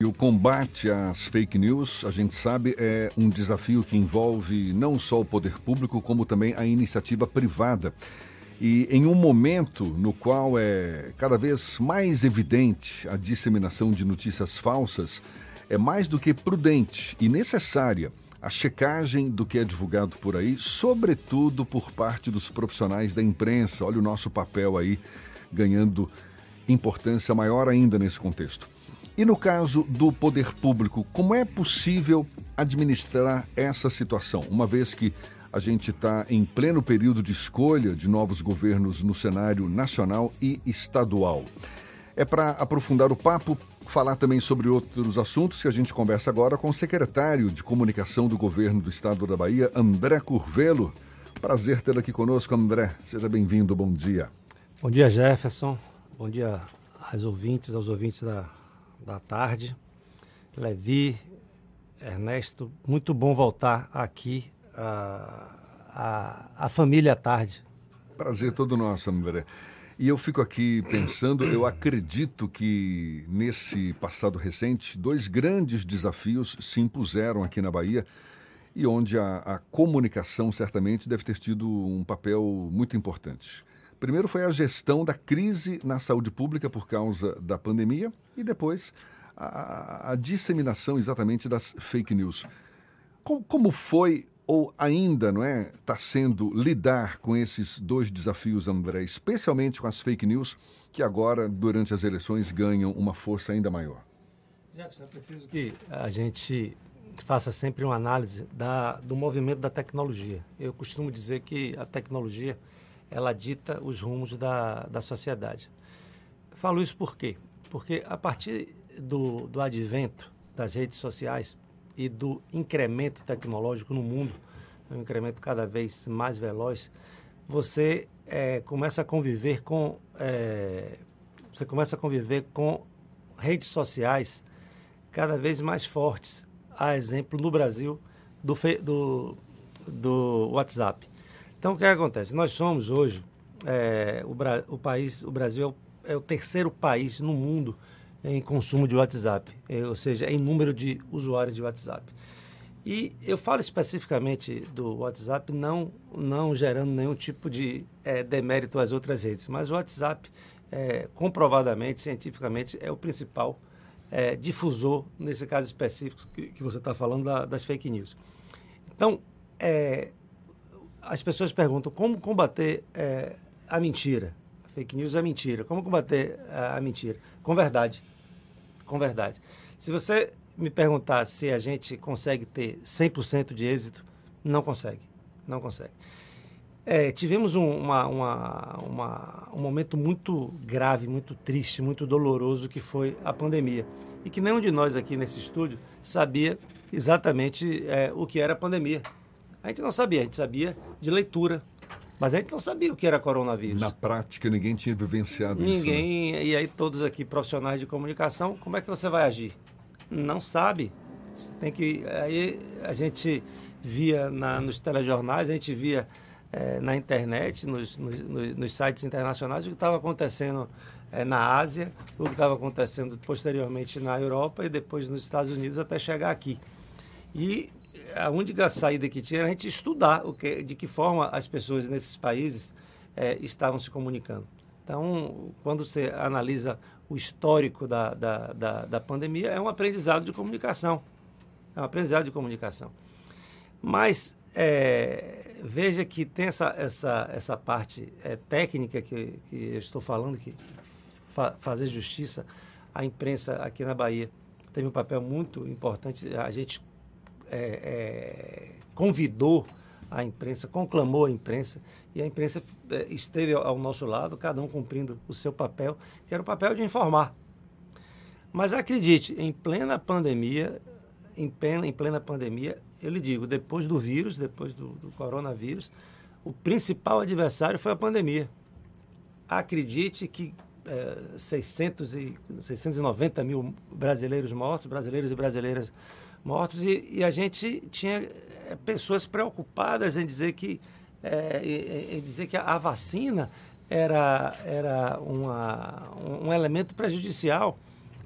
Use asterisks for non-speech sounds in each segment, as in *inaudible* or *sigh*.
E o combate às fake news, a gente sabe, é um desafio que envolve não só o poder público, como também a iniciativa privada. E em um momento no qual é cada vez mais evidente a disseminação de notícias falsas, é mais do que prudente e necessária a checagem do que é divulgado por aí, sobretudo por parte dos profissionais da imprensa. Olha o nosso papel aí ganhando importância maior ainda nesse contexto. E no caso do poder público, como é possível administrar essa situação, uma vez que a gente está em pleno período de escolha de novos governos no cenário nacional e estadual? É para aprofundar o papo, falar também sobre outros assuntos que a gente conversa agora com o secretário de Comunicação do Governo do Estado da Bahia, André Curvelo. Prazer tê-lo aqui conosco, André. Seja bem-vindo, bom dia. Bom dia, Jefferson. Bom dia aos ouvintes, aos ouvintes da da tarde. Levi, Ernesto, muito bom voltar aqui a, a, a família à tarde. Prazer todo nosso, André. E eu fico aqui pensando, eu acredito que nesse passado recente, dois grandes desafios se impuseram aqui na Bahia e onde a, a comunicação certamente deve ter tido um papel muito importante. Primeiro foi a gestão da crise na saúde pública por causa da pandemia e depois a, a disseminação exatamente das fake news. Como, como foi ou ainda não é está sendo lidar com esses dois desafios, André, especialmente com as fake news que agora durante as eleições ganham uma força ainda maior? Jackson, é preciso que a gente faça sempre uma análise da, do movimento da tecnologia. Eu costumo dizer que a tecnologia ela dita os rumos da, da sociedade. Falo isso por quê? Porque a partir do, do advento das redes sociais e do incremento tecnológico no mundo, um incremento cada vez mais veloz, você é, começa a conviver com é, você começa a conviver com redes sociais cada vez mais fortes. A exemplo no Brasil do, do, do WhatsApp. Então, o que acontece? Nós somos hoje, é, o, Bra o, país, o Brasil é o, é o, terceiro país no mundo em consumo de WhatsApp, é, ou seja, em número de usuários de WhatsApp. E eu falo especificamente do WhatsApp, não, não gerando nenhum tipo de é, demérito às outras redes, mas o WhatsApp, é, comprovadamente, cientificamente, é o principal é, difusor, nesse caso específico que, que você está falando, da, das fake news. Então, é, as pessoas perguntam como combater é, a mentira. A fake news é mentira. Como combater a, a mentira? Com verdade. Com verdade. Se você me perguntar se a gente consegue ter 100% de êxito, não consegue. Não consegue. É, tivemos um, uma, uma, uma, um momento muito grave, muito triste, muito doloroso, que foi a pandemia. E que nenhum de nós aqui nesse estúdio sabia exatamente é, o que era a pandemia. A gente não sabia, a gente sabia de leitura, mas a gente não sabia o que era coronavírus. Na prática, ninguém tinha vivenciado ninguém, isso. Né? Ninguém, e aí todos aqui profissionais de comunicação, como é que você vai agir? Não sabe. Tem que aí a gente via na, nos telejornais, a gente via é, na internet, nos, nos, nos, sites internacionais o que estava acontecendo é, na Ásia, o que estava acontecendo posteriormente na Europa e depois nos Estados Unidos até chegar aqui. E a única saída que tinha era a gente estudar o que, de que forma as pessoas nesses países é, estavam se comunicando. Então, quando você analisa o histórico da, da, da, da, pandemia, é um aprendizado de comunicação. É um aprendizado de comunicação. Mas é, veja que tem essa, essa, essa parte é, técnica que, que eu estou falando, que fa fazer justiça à imprensa aqui na Bahia teve um papel muito importante. A gente é, é, convidou a imprensa, conclamou a imprensa, e a imprensa é, esteve ao nosso lado, cada um cumprindo o seu papel, que era o papel de informar. Mas acredite, em plena pandemia, em plena, em plena pandemia, eu lhe digo, depois do vírus, depois do, do coronavírus, o principal adversário foi a pandemia. Acredite que é, 600 e, 690 mil brasileiros mortos, brasileiros e brasileiras mortos e, e a gente tinha é, pessoas preocupadas em dizer que é, em, dizer que a, vacina era, era uma, um, elemento prejudicial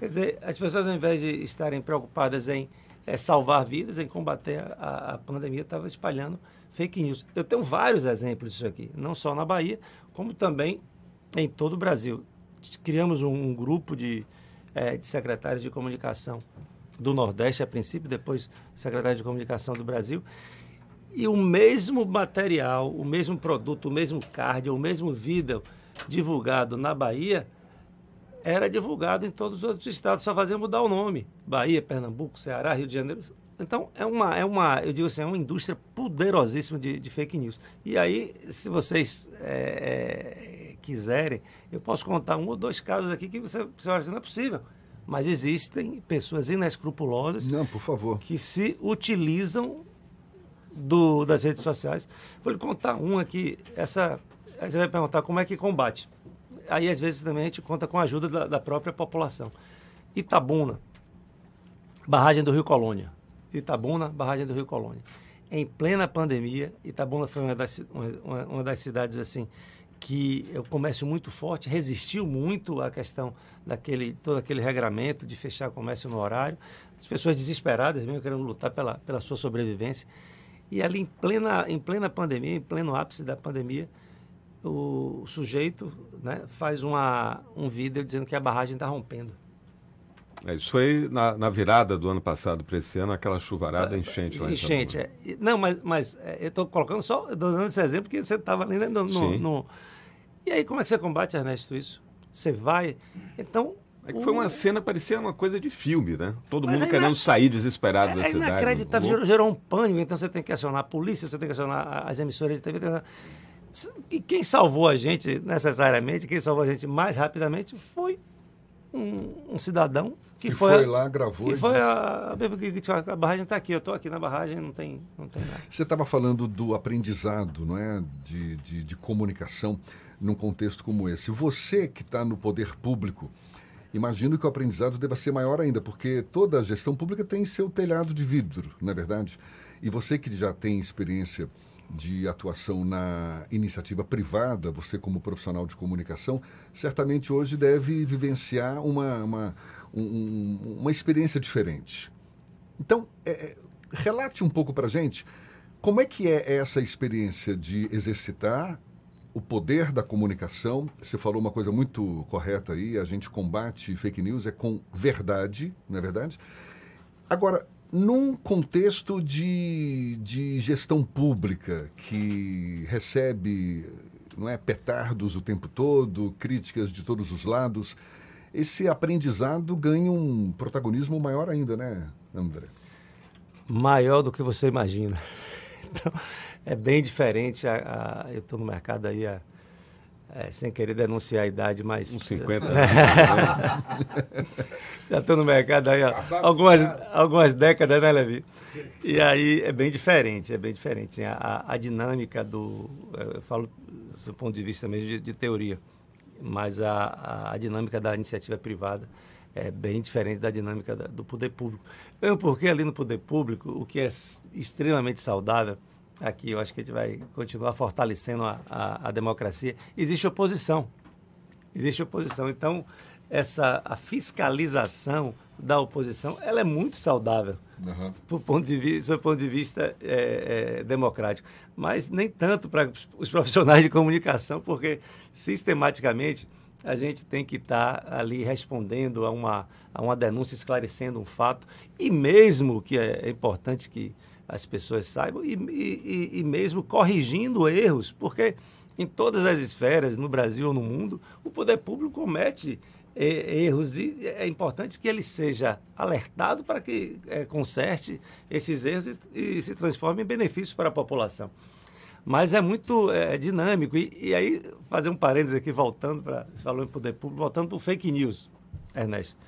Quer dizer, as pessoas, ao invés de estarem preocupadas em é, salvar vidas, em combater a, a pandemia, estavam espalhando fake news. Eu tenho vários exemplos disso aqui, não só na Bahia, como também em todo o Brasil. Criamos um, um grupo de, é, de secretários de comunicação do Nordeste, a princípio, depois secretário de comunicação do Brasil. E o mesmo material, o mesmo produto, o mesmo card, o mesmo vídeo divulgado na Bahia era divulgado em todos os outros estados, só fazia mudar o nome. Bahia, Pernambuco, Ceará, Rio de Janeiro. Então, é uma, é uma eu digo assim, é uma indústria poderosíssima de, de fake news. E aí, se vocês é, é, quiserem, eu posso contar um ou dois casos aqui que você, você olha assim, não é possível. Mas existem pessoas inescrupulosas não, por favor. que se utilizam do, das redes sociais. Vou lhe contar um aqui. Essa, você vai perguntar como é que combate. Aí, às vezes, também a gente conta com a ajuda da, da própria população. Itabuna, barragem do Rio Colônia. Itabuna, barragem do Rio Colônia. Em plena pandemia, Itabuna foi uma das, uma, uma das cidades assim que o comércio muito forte resistiu muito à questão daquele todo aquele regramento de fechar o comércio no horário, as pessoas desesperadas mesmo querendo lutar pela, pela sua sobrevivência. E ali em plena em plena pandemia, em pleno ápice da pandemia, o sujeito né, faz uma, um vídeo dizendo que a barragem está rompendo. É, isso foi na, na, virada do ano passado para esse ano, aquela chuvarada enchente lá Enchente, é. Não, mas, mas é, eu estou colocando só, dando esse exemplo, porque você estava ali né, no, no, no, E aí, como é que você combate, Ernesto, isso? Você vai. Então. É que foi uma cena, parecia uma coisa de filme, né? Todo mas mundo querendo sair desesperado é, da é cidade. É inacreditável, gerou, gerou um pânico, então você tem que acionar a polícia, você tem que acionar as emissoras de TV. E quem salvou a gente necessariamente, quem salvou a gente mais rapidamente foi um, um cidadão que, que foi, foi, lá, gravou. Que foi a, a, barragem está aqui, eu estou aqui na barragem, não tem, não tem nada. Você estava falando do aprendizado, não é, de, de, de comunicação num contexto como esse. Você que está no poder público, imagino que o aprendizado deva ser maior ainda, porque toda a gestão pública tem seu telhado de vidro, não é verdade? E você que já tem experiência de atuação na iniciativa privada, você como profissional de comunicação, certamente hoje deve vivenciar uma, uma, um, uma experiência diferente. Então, é, é relate um pouco para gente como é que é essa experiência de exercitar o poder da comunicação. Você falou uma coisa muito correta aí, a gente combate fake news é com verdade, não é verdade? Agora, num contexto de, de gestão pública que recebe não é, petardos o tempo todo, críticas de todos os lados, esse aprendizado ganha um protagonismo maior ainda, né, André? Maior do que você imagina. *laughs* Então, é bem diferente. A, a eu estou no mercado aí há é, sem querer denunciar a idade, mas. Uns 50 *laughs* anos. Já estou no mercado aí há algumas, algumas décadas, né, Levi? E aí é bem diferente, é bem diferente. Assim, a, a, dinâmica do. Eu falo do ponto de vista mesmo de, de teoria, mas a, a, dinâmica da iniciativa privada é bem diferente da dinâmica da, do poder público. Mesmo porque ali no poder público, o que é extremamente saudável aqui eu acho que a gente vai continuar fortalecendo a, a, a, democracia. Existe oposição. Existe oposição. Então, essa a fiscalização da oposição ela é muito saudável uhum. do ponto de vista, do ponto de vista é, é, democrático. Mas nem tanto para os profissionais de comunicação, porque sistematicamente a gente tem que estar tá ali respondendo a uma, a uma denúncia, esclarecendo um fato. E mesmo que é, é importante que as pessoas saibam, e, e, e mesmo corrigindo erros, porque em todas as esferas, no Brasil ou no mundo, o poder público comete erros e é importante que ele seja alertado para que é, conserte esses erros e, e, se transforme em benefícios para a população. Mas é muito é, dinâmico. E, e, aí, fazer um parênteses aqui, voltando para. Você falou em poder público, voltando para o fake news, Ernesto.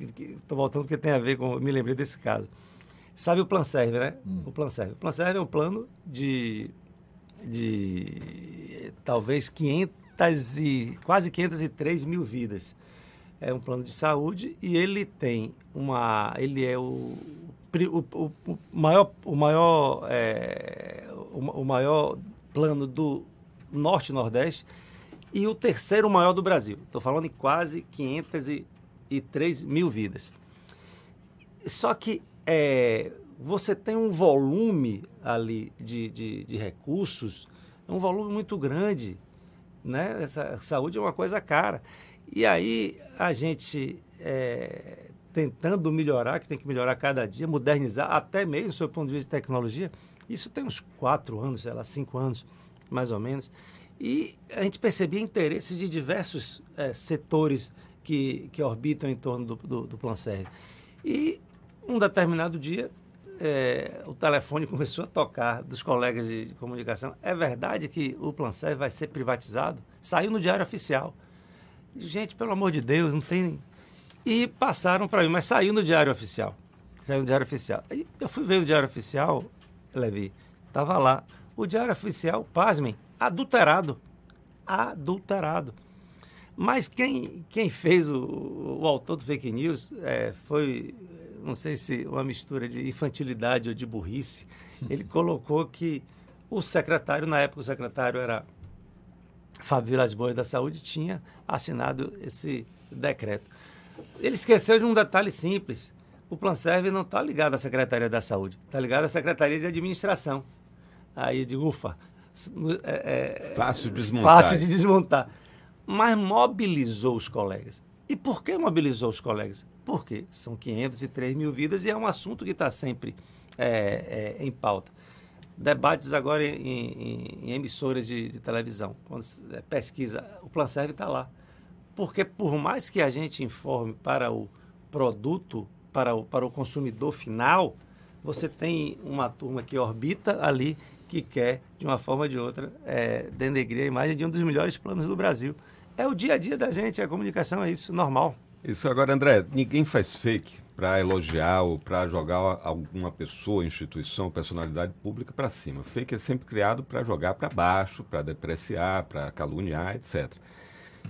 Estou voltando porque tem a ver com. Me lembrei desse caso. Sabe o Plan Serve, né? Hum. O Plan Serve. O Plan Serve é um plano de, de talvez 500 e, quase 503 mil vidas. É um plano de saúde e ele tem uma... Ele é o, o, o maior, o, maior, é, o, o maior plano do Norte e Nordeste e o terceiro maior do Brasil. Estou falando em quase 500 e 203 mil vidas. Só que é, você tem um volume ali de, de, de recursos, um volume muito grande. Né? Essa saúde é uma coisa cara. E aí a gente é, tentando melhorar, que tem que melhorar cada dia, modernizar, até mesmo sob o ponto de vista de tecnologia, isso tem uns quatro anos, sei lá, cinco anos, mais ou menos. E a gente percebia interesses de diversos é, setores que, que orbitam em torno do, do, do Plan Serve. E um determinado dia, é, o telefone *laughs* começou a tocar dos colegas de, de, comunicação. É verdade que o Plan Serve vai ser privatizado? Saiu no Diário Oficial. Gente, pelo amor de Deus, não tem. E passaram para mim, mas saiu no Diário Oficial. Saiu no Diário Oficial. Aí eu fui ver o Diário Oficial, Levi, estava lá. O Diário Oficial, pasmem, adulterado. Adulterado. Mas quem, quem fez o, o autor do fake news é, foi, não sei se uma mistura de infantilidade ou de burrice. Ele colocou que o secretário, na época o secretário era Fábio Vilas Boas da Saúde, tinha assinado esse decreto. Ele esqueceu de um detalhe simples. O Plan Serve não está ligado à Secretaria da Saúde, está ligado à Secretaria de Administração. Aí de ufa. É, é, fácil de desmontar. Fácil de desmontar. Mas mobilizou os colegas. E por que mobilizou os colegas? Porque são 503 mil vidas e é um assunto que está sempre é, é, em pauta. Debates agora em, em, em emissoras de, de, televisão. Quando é, pesquisa, o Plan Serve está lá. Porque por mais que a gente informe para o produto, para o, para o consumidor final, você tem uma turma que orbita ali que quer, de uma forma ou de outra, é, denegrir a imagem de um dos melhores planos do Brasil. É o dia a dia da gente, a comunicação é isso, normal. Isso agora, André, ninguém faz fake para elogiar ou para jogar alguma pessoa, instituição, personalidade pública para cima. Fake é sempre criado para jogar para baixo, para depreciar, para caluniar, etc.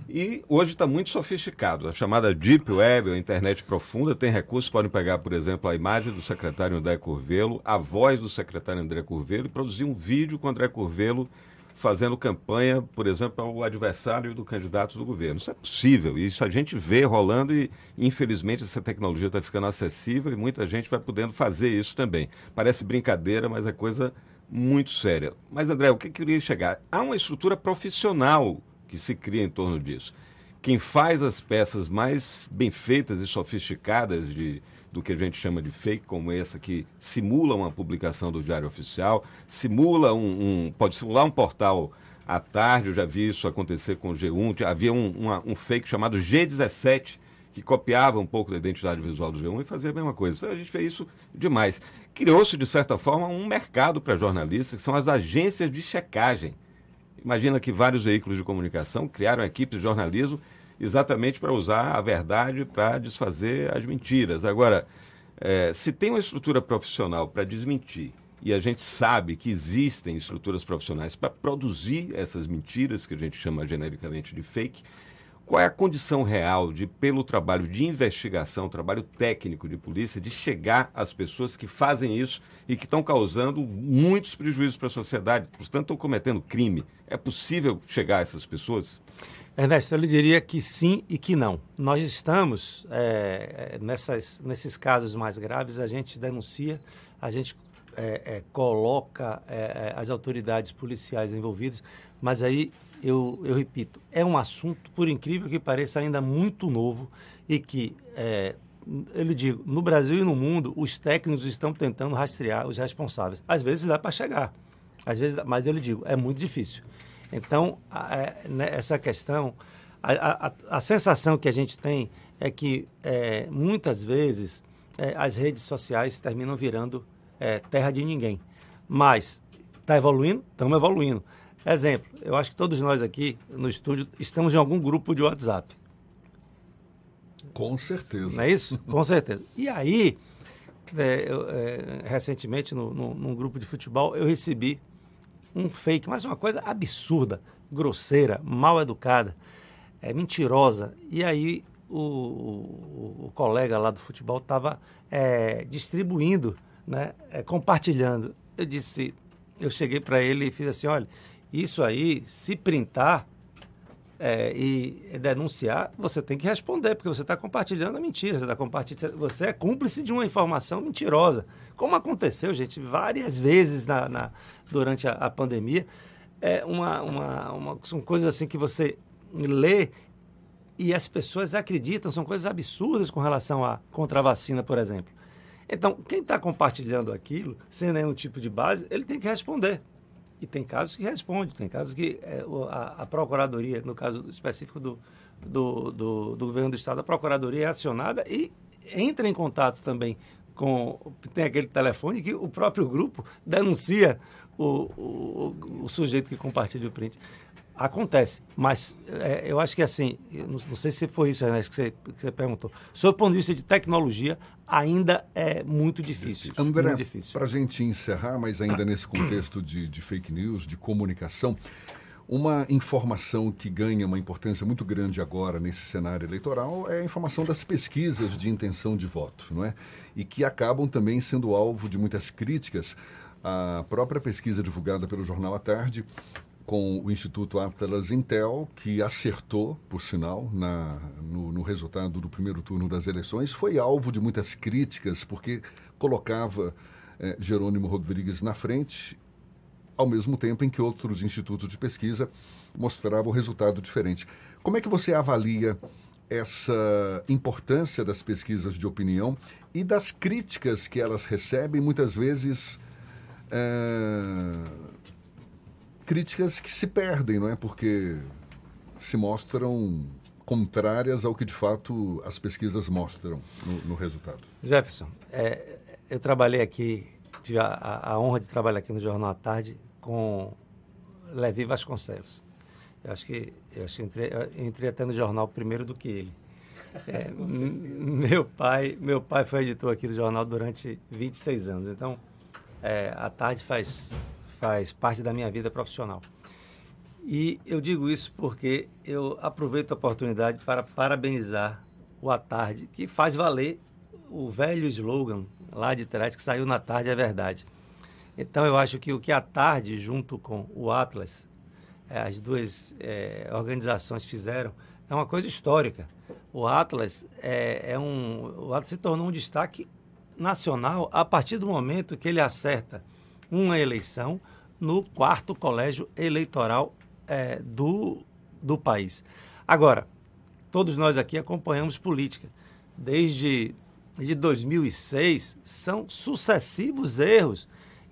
E hoje está muito sofisticado. A chamada Deep Web, a internet profunda, tem recursos, podem pegar, por exemplo, a imagem do secretário André Curvelo, a voz do secretário André Curvelo e produzir um vídeo com André Curvelo fazendo campanha, por exemplo, ao adversário do candidato do governo. Isso é possível, isso a gente vê rolando e, infelizmente, essa tecnologia está ficando acessível e muita gente vai podendo fazer isso também. Parece brincadeira, mas é coisa muito séria. Mas, André, o que eu queria chegar? Há uma estrutura profissional que se cria em torno disso. Quem faz as peças mais bem feitas e sofisticadas de, do que a gente chama de fake, como essa que simula uma publicação do Diário Oficial, simula um, um pode simular um portal à tarde, eu já vi isso acontecer com o G1, havia um, uma, um fake chamado G17, que copiava um pouco da identidade visual do G1 e fazia a mesma coisa. A gente vê isso demais. Criou-se, de certa forma, um mercado para jornalistas, que são as agências de checagem. Imagina que vários veículos de comunicação criaram equipes de jornalismo exatamente para usar a verdade para desfazer as mentiras. Agora, é, se tem uma estrutura profissional para desmentir e a gente sabe que existem estruturas profissionais para produzir essas mentiras, que a gente chama genericamente de fake, qual é a condição real de, pelo trabalho de investigação, trabalho técnico de polícia, de chegar às pessoas que fazem isso e que estão causando muitos prejuízos para a sociedade, portanto estão cometendo crime? É possível chegar a essas pessoas? Ernesto, eu lhe diria que sim e que não. Nós estamos, é, nessas, nesses casos mais graves, a gente denuncia, a gente é, é, coloca é, é, as autoridades policiais envolvidas, mas aí eu, eu repito, é um assunto, por incrível que pareça, ainda muito novo e que, é, eu digo, no Brasil e no mundo, os técnicos estão tentando rastrear os responsáveis. Às vezes dá para chegar, às vezes, mas eu lhe digo, é muito difícil. Então, é, né, essa questão, a, a, a, sensação que a gente tem é que é, muitas vezes é, as redes sociais terminam virando é, terra de ninguém. Mas está evoluindo? Estamos evoluindo. Exemplo, eu acho que todos nós aqui no estúdio estamos em algum grupo de WhatsApp. Com certeza. Não é isso? Com certeza. E aí, é, eu, é, recentemente, no, no, num grupo de futebol, eu recebi um fake, mas uma coisa absurda, grosseira, mal educada, é, mentirosa. E aí o, o, o colega lá do futebol estava é, distribuindo, né, é, compartilhando. Eu disse, eu cheguei para ele e fiz assim, olha, isso aí, se printar, é, e denunciar, você tem que responder, porque você está compartilhando a mentira, você, tá compartilhando, você é cúmplice de uma informação mentirosa. Como aconteceu, gente, várias vezes na, na durante a, a, pandemia. É uma, uma, uma, são coisas assim que você lê e as pessoas acreditam, são coisas absurdas com relação a contra a vacina, por exemplo. Então, quem está compartilhando aquilo, sem nenhum tipo de base, ele tem que responder. E tem casos que responde, tem casos que é, a, a, Procuradoria, no caso específico do, do, do, do, governo do Estado, a Procuradoria é acionada e entra em contato também com. Tem aquele telefone que o próprio grupo denuncia o, o, o sujeito que compartilha o print. Acontece, mas é, eu acho que assim, não, não, sei se foi isso Ernesto, que você, que você perguntou. Sob o ponto de vista de tecnologia, ainda é muito difícil. André, para a gente encerrar, mas ainda nesse contexto de, de fake news, de comunicação, uma informação que ganha uma importância muito grande agora nesse cenário eleitoral é a informação das pesquisas de intenção de voto, não é? E que acabam também sendo alvo de muitas críticas. A própria pesquisa divulgada pelo Jornal à Tarde com o Instituto Atlas Intel, que acertou, por sinal, na, no, no, resultado do primeiro turno das eleições, foi alvo de muitas críticas, porque colocava eh, Jerônimo Rodrigues na frente, ao mesmo tempo em que outros institutos de pesquisa mostravam resultado diferente. Como é que você avalia essa importância das pesquisas de opinião e das críticas que elas recebem, muitas vezes. Eh, críticas que se perdem, não é? Porque se mostram contrárias ao que de fato as pesquisas mostram no, no resultado. Jefferson, é, eu trabalhei aqui, tive a, a, honra de trabalhar aqui no Jornal à Tarde com Levi Vasconcelos. Eu acho que eu acho que entrei, eu entrei até no jornal primeiro do que ele. *laughs* É, meu pai, meu pai foi editor aqui do jornal durante 26 anos. Então, é, a tarde faz faz parte da minha vida profissional. E eu digo isso porque eu aproveito a oportunidade para parabenizar o A Tarde, que faz valer o velho slogan lá de trás, que saiu na tarde, é verdade. Então eu acho que o que a tarde, junto com o Atlas, é, as duas é, organizações fizeram, é uma coisa histórica. O Atlas é, é, um, o Atlas se tornou um destaque nacional a partir do momento que ele acerta uma eleição no quarto colégio eleitoral é, do, do país. Agora, todos nós aqui acompanhamos política. Desde de 2006, são sucessivos erros.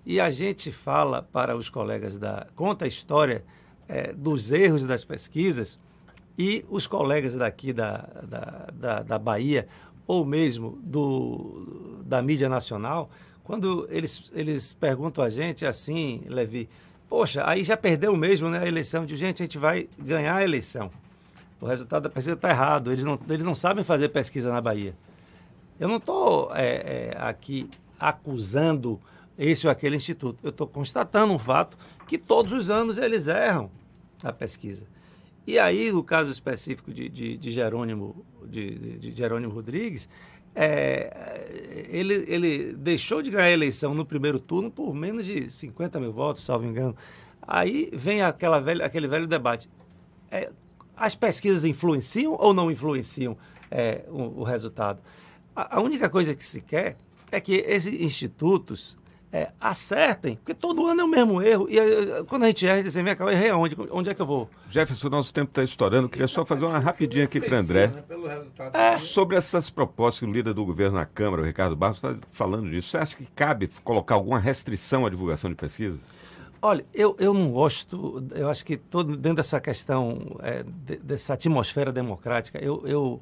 E a gente fala para os colegas da. conta a história é, dos erros das pesquisas, e os colegas daqui da, da, da, da Bahia, ou mesmo do, da mídia nacional, quando eles, eles perguntam a gente assim, Levi, poxa, aí já perdeu mesmo né, a eleição. De gente, a gente vai ganhar a eleição. O resultado da pesquisa está errado. Eles não, eles não sabem fazer pesquisa na Bahia. Eu não estou é, é, aqui acusando esse ou aquele instituto. Eu estou constatando um fato que todos os anos eles erram a pesquisa. E aí, no caso específico de, de, de Jerônimo, de, de Jerônimo Rodrigues, é, ele, ele deixou de ganhar a eleição no primeiro turno por menos de 50 mil votos, salvo engano. Aí vem aquela velha, aquele velho debate. É, as pesquisas influenciam ou não influenciam é, o, o, resultado? A, a, única coisa que se quer é que esses institutos é, acertem, porque todo ano é o mesmo erro. E eh, quando a gente erra, a gente diz, vem cá, eu errei aonde? Onde é que eu vou? Jefferson, nosso tempo está estourando. Queria só fazer uma rapidinha aqui para André. Né, é. Sobre essas propostas que o líder do governo na Câmara, o Ricardo Barros, está falando disso. Você acha que cabe colocar alguma restrição à divulgação de pesquisas? Olha, eu, eu não gosto, eu acho que todo, dentro dessa questão, é, de, dessa atmosfera democrática, eu, eu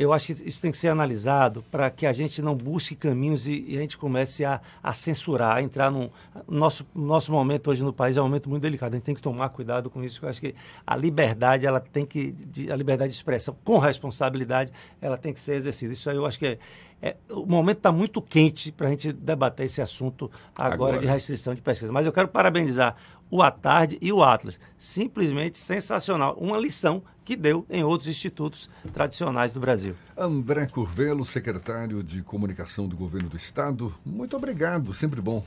eu acho que isso tem que ser analisado para que a gente não busque caminhos e, e, a gente comece a, a censurar, a entrar num. Nosso, nosso momento hoje no país é um momento muito delicado. A gente tem que tomar cuidado com isso. Eu acho que a liberdade, ela tem que. A liberdade de expressão com responsabilidade, ela tem que ser exercida. Isso aí eu acho que é, é, o momento está muito quente para a gente debater esse assunto agora, agora, de restrição de pesquisa. Mas eu quero parabenizar o Atarde e o Atlas. Simplesmente sensacional. Uma lição que deu em outros institutos tradicionais do Brasil. André Curvelo, secretário de Comunicação do Governo do Estado, muito obrigado. Sempre bom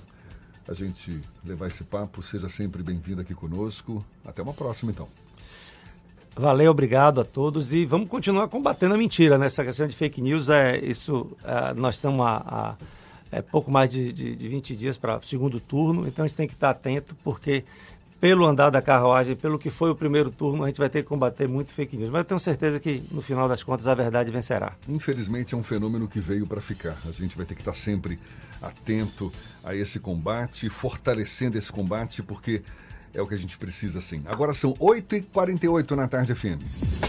a gente levar esse papo. Seja sempre bem-vindo aqui conosco. Até uma próxima, então. Valeu, obrigado a todos e vamos continuar combatendo a mentira, né? Essa questão de fake news, é isso, é, nós estamos a, a é, pouco mais de, de, de 20 dias para o segundo turno, então a gente tem que estar atento, porque pelo andar da carruagem, pelo que foi o primeiro turno, a gente vai ter que combater muito fake news. Mas eu tenho certeza que, no final das contas, a verdade vencerá. Infelizmente, é um fenômeno que veio para ficar. A gente vai ter que estar sempre atento a esse combate, fortalecendo esse combate, porque é o que a gente precisa sim. Agora são 8h48 na tarde, FM.